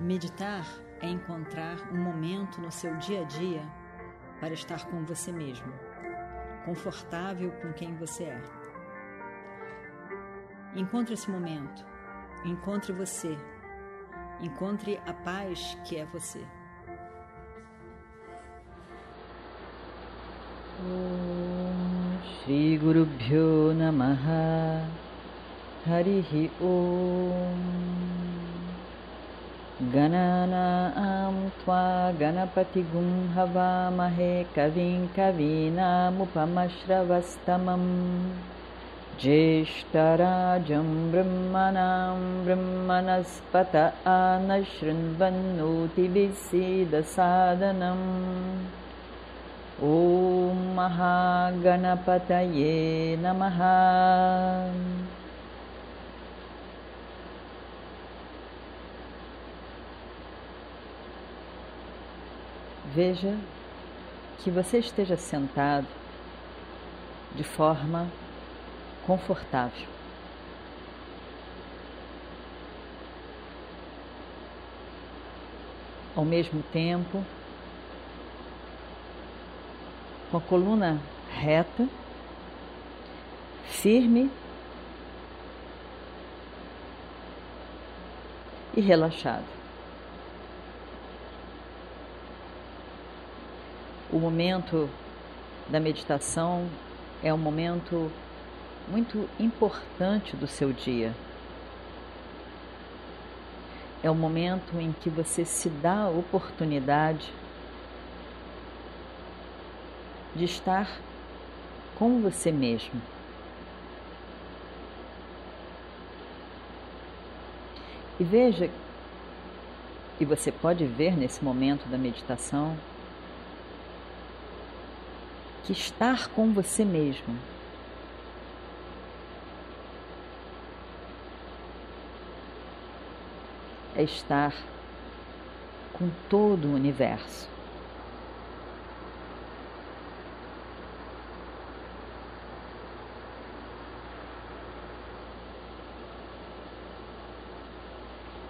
Meditar é encontrar um momento no seu dia a dia para estar com você mesmo, confortável com quem você é. Encontre esse momento, encontre você, encontre a paz que é você. Shri Guru Bhyo Namaha Harihi Om गणानां त्वा गणपतिगुं हवामहे कविं कवीनामुपमश्रवस्तमम्। ज्येष्ठराजं ब्रह्मणां ब्रह्मणस्पत आनशृण्वन्नोतिविसीदसादनम् ॐ महागणपतये नमः Veja que você esteja sentado de forma confortável. Ao mesmo tempo, com a coluna reta, firme e relaxado. O momento da meditação é um momento muito importante do seu dia. É o momento em que você se dá a oportunidade de estar com você mesmo. E veja, e você pode ver nesse momento da meditação, que estar com você mesmo. É estar com todo o universo.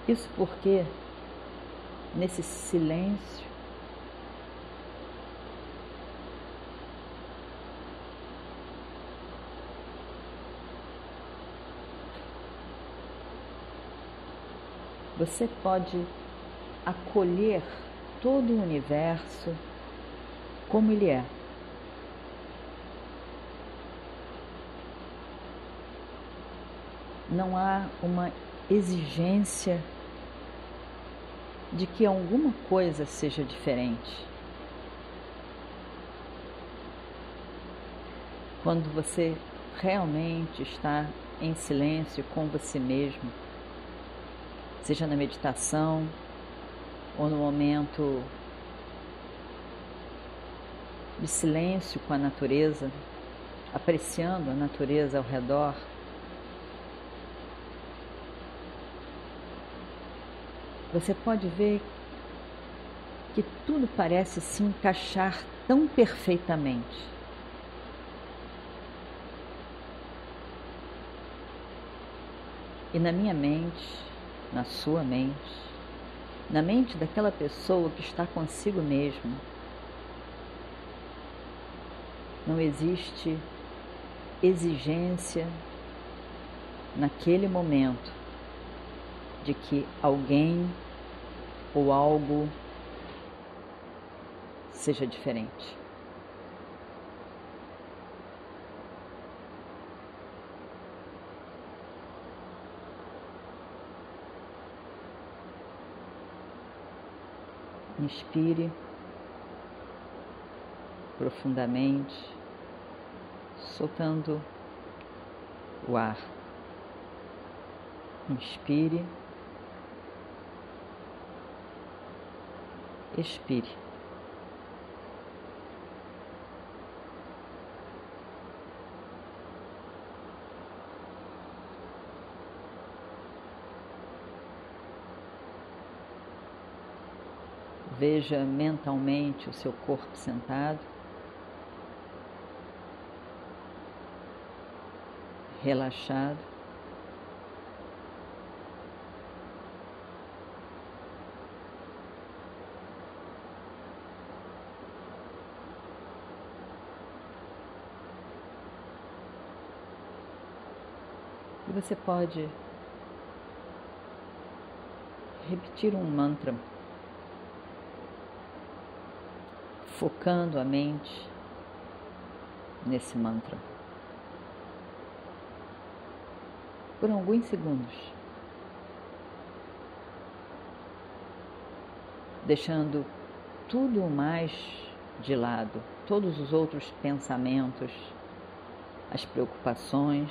Isso porque nesse silêncio Você pode acolher todo o universo como ele é. Não há uma exigência de que alguma coisa seja diferente. Quando você realmente está em silêncio com você mesmo, seja na meditação ou no momento de silêncio com a natureza, apreciando a natureza ao redor. Você pode ver que tudo parece se encaixar tão perfeitamente. E na minha mente, na sua mente, na mente daquela pessoa que está consigo mesmo. Não existe exigência naquele momento de que alguém ou algo seja diferente. Inspire profundamente, soltando o ar. Inspire, expire. Veja mentalmente o seu corpo sentado. Relaxado. Você pode repetir um mantra focando a mente nesse mantra por alguns segundos. deixando tudo mais de lado, todos os outros pensamentos, as preocupações,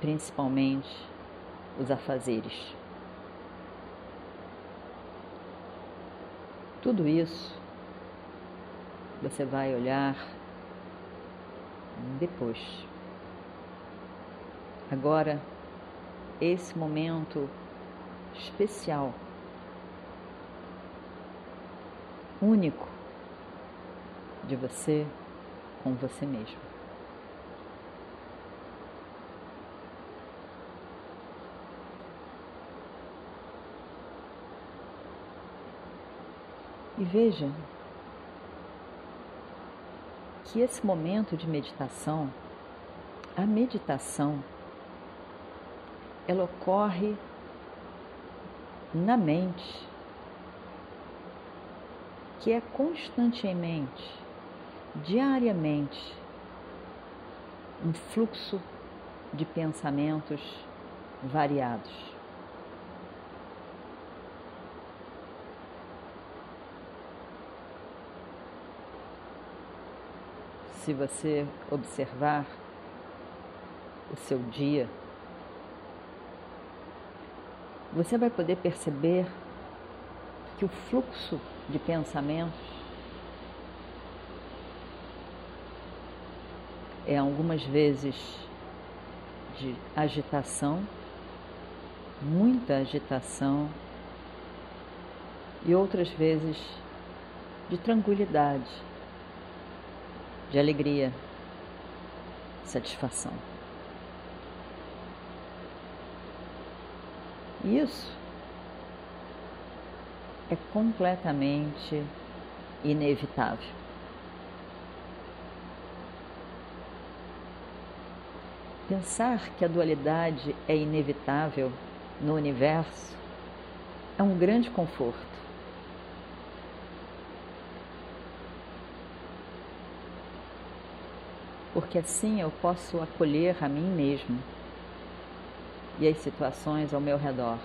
principalmente os afazeres. Tudo isso você vai olhar depois. Agora, esse momento especial, único de você com você mesmo. E veja que esse momento de meditação, a meditação, ela ocorre na mente, que é constantemente, diariamente, um fluxo de pensamentos variados. Se você observar o seu dia, você vai poder perceber que o fluxo de pensamentos é algumas vezes de agitação, muita agitação, e outras vezes de tranquilidade, de alegria, satisfação. Isso é completamente inevitável. Pensar que a dualidade é inevitável no universo é um grande conforto. Porque assim eu posso acolher a mim mesmo e as situações ao meu redor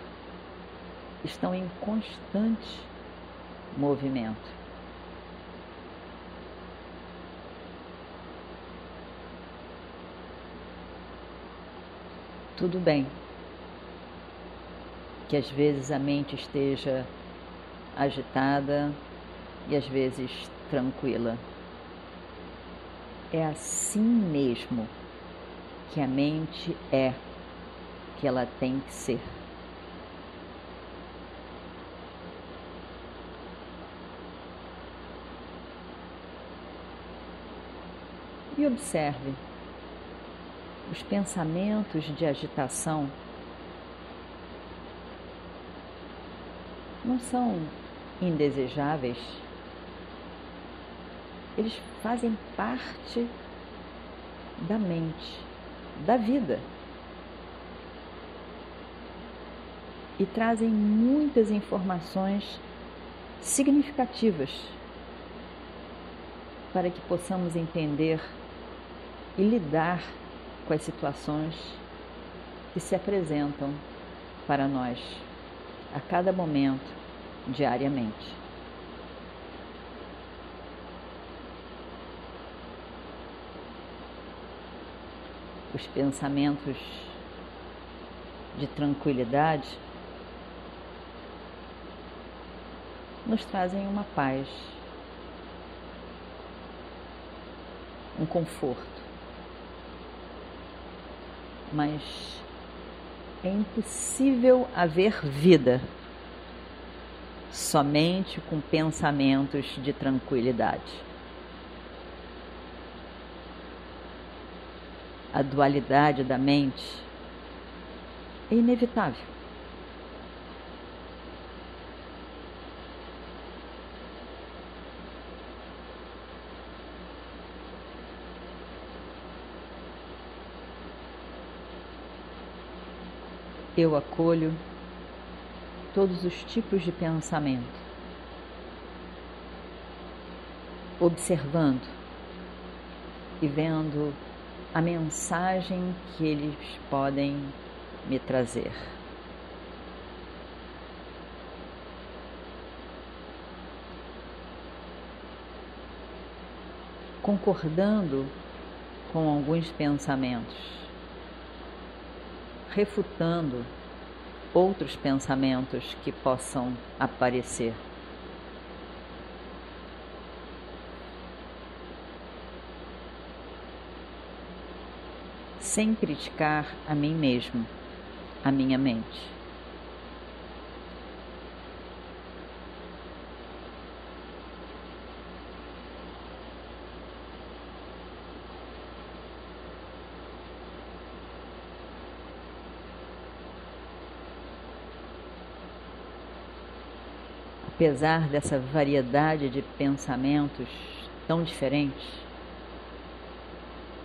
estão em constante movimento. Tudo bem que às vezes a mente esteja agitada e às vezes tranquila. É assim mesmo que a mente é que ela tem que ser. E observe os pensamentos de agitação não são indesejáveis, eles fazem parte da mente, da vida. e trazem muitas informações significativas para que possamos entender e lidar com as situações que se apresentam para nós a cada momento, diariamente. Os pensamentos de tranquilidade nos trazem uma paz, um conforto. Mas é impossível haver vida somente com pensamentos de tranquilidade. a dualidade da mente, é inevitável. Eu acolho todos os tipos de pensamento, observando e vendo a mensagem que eles podem me trazer. Concordando com alguns pensamentos, refutando outros pensamentos que possam aparecer. Sem criticar a mim mesmo, a minha mente. apesar dessa variedade de pensamentos tão diferentes,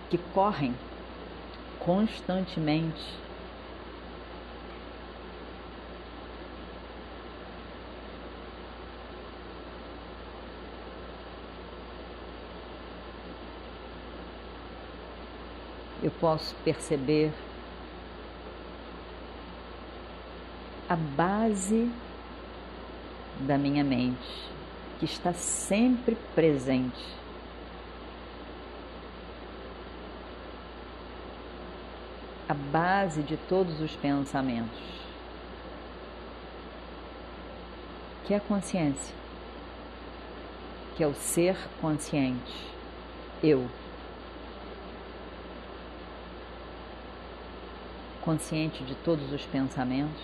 que correm constantemente eu posso perceber a base da minha mente, que está sempre presente. A base de todos os pensamentos, que é a consciência, que é o ser consciente, eu. Consciente de todos os pensamentos,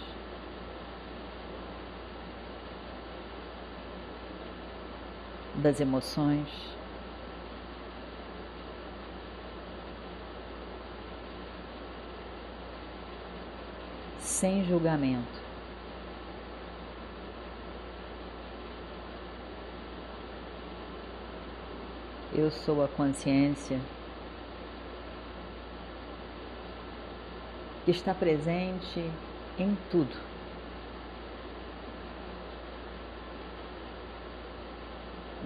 das emoções. Sem julgamento. Eu sou a consciência que está presente em tudo.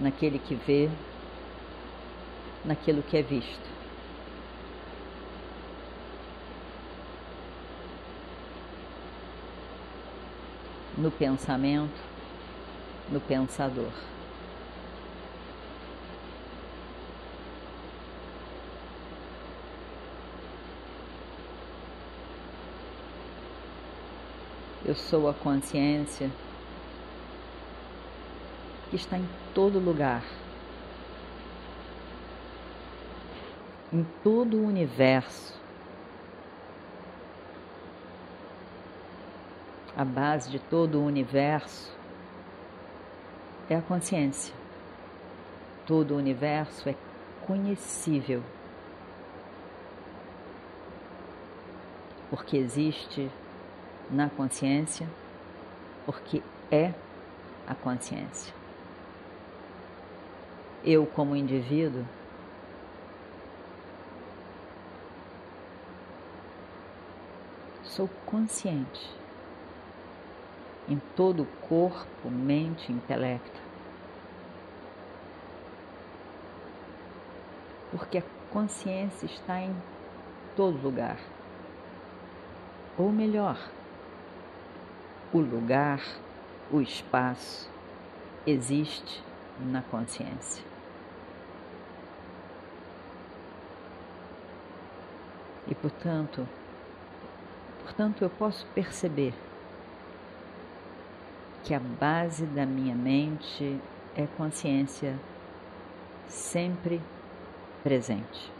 naquele que vê, naquilo que é visto. No pensamento, no pensador. Eu sou a consciência que está em todo lugar, em todo o universo. A base de todo o universo é a consciência. Todo o universo é conhecível. Porque existe na consciência, porque é a consciência eu como indivíduo, sou consciente em todo o corpo, mente, intelecto. Porque a consciência está em todo lugar. Ou melhor, o lugar, o espaço existe na consciência. E portanto, portanto eu posso perceber que a base da minha mente é consciência sempre presente.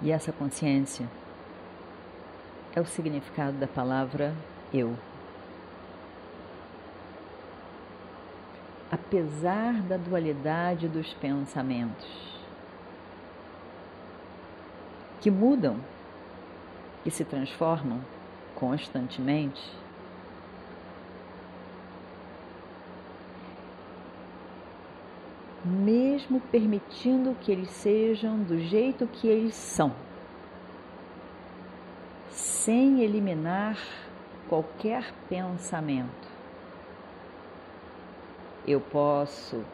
E essa consciência é o significado da palavra eu. Apesar da dualidade dos pensamentos, que mudam e se transformam constantemente. Mesmo permitindo que eles sejam do jeito que eles são, sem eliminar qualquer pensamento. Eu posso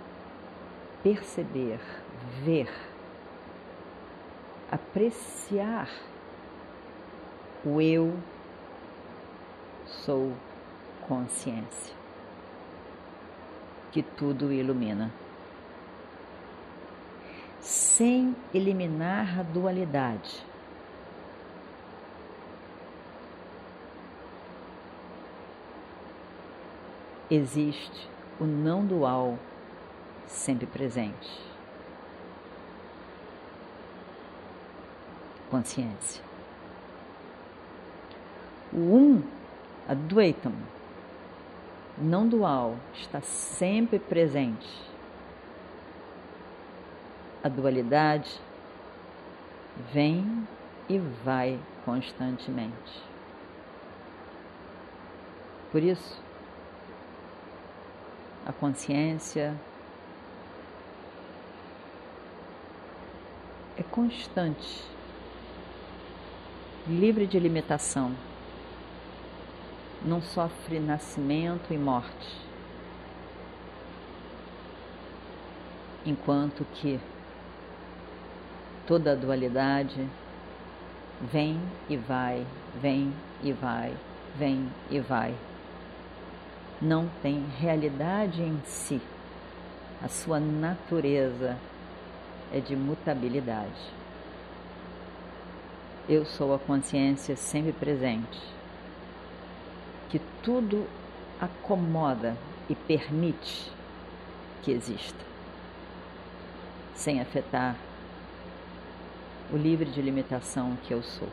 perceber, ver, apreciar o eu sou consciência que tudo ilumina. Sem eliminar a dualidade. Existe o não dual sempre presente. Consciência. O um, Advaitam, não dual, está sempre presente. A dualidade vem e vai constantemente. Por isso, a consciência é constante, livre de limitação não sofre nascimento e morte. Enquanto que toda a dualidade vem e vai, vem e vai, vem e vai. Não tem realidade em si. A sua natureza é de mutabilidade. Eu sou a consciência sempre presente que tudo acomoda e permite que exista, sem afetar o livre de limitação que eu sou.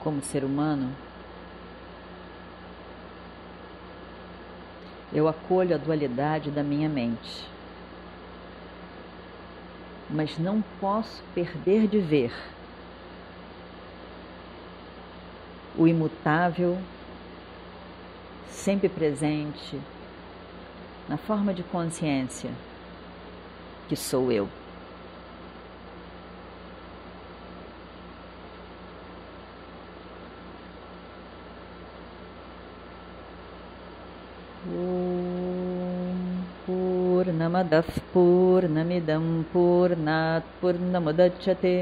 Como ser humano, eu acolho a dualidade da minha mente mas não posso perder de ver o imutável, sempre presente, na forma de consciência que sou eu. पूर्णमदः पूर्णमिदं पूर्णात् पूर्णमुदच्छते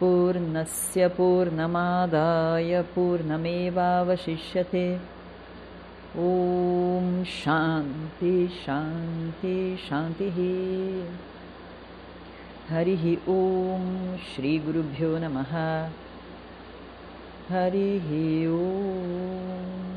पूर्णस्य पूर्णमादाय पूर्णमेवावशिष्यते ॐ शान्ति शान्ति शान्तिः। हरिः ॐ श्रीगुरुभ्यो नमः। हरिः ॐ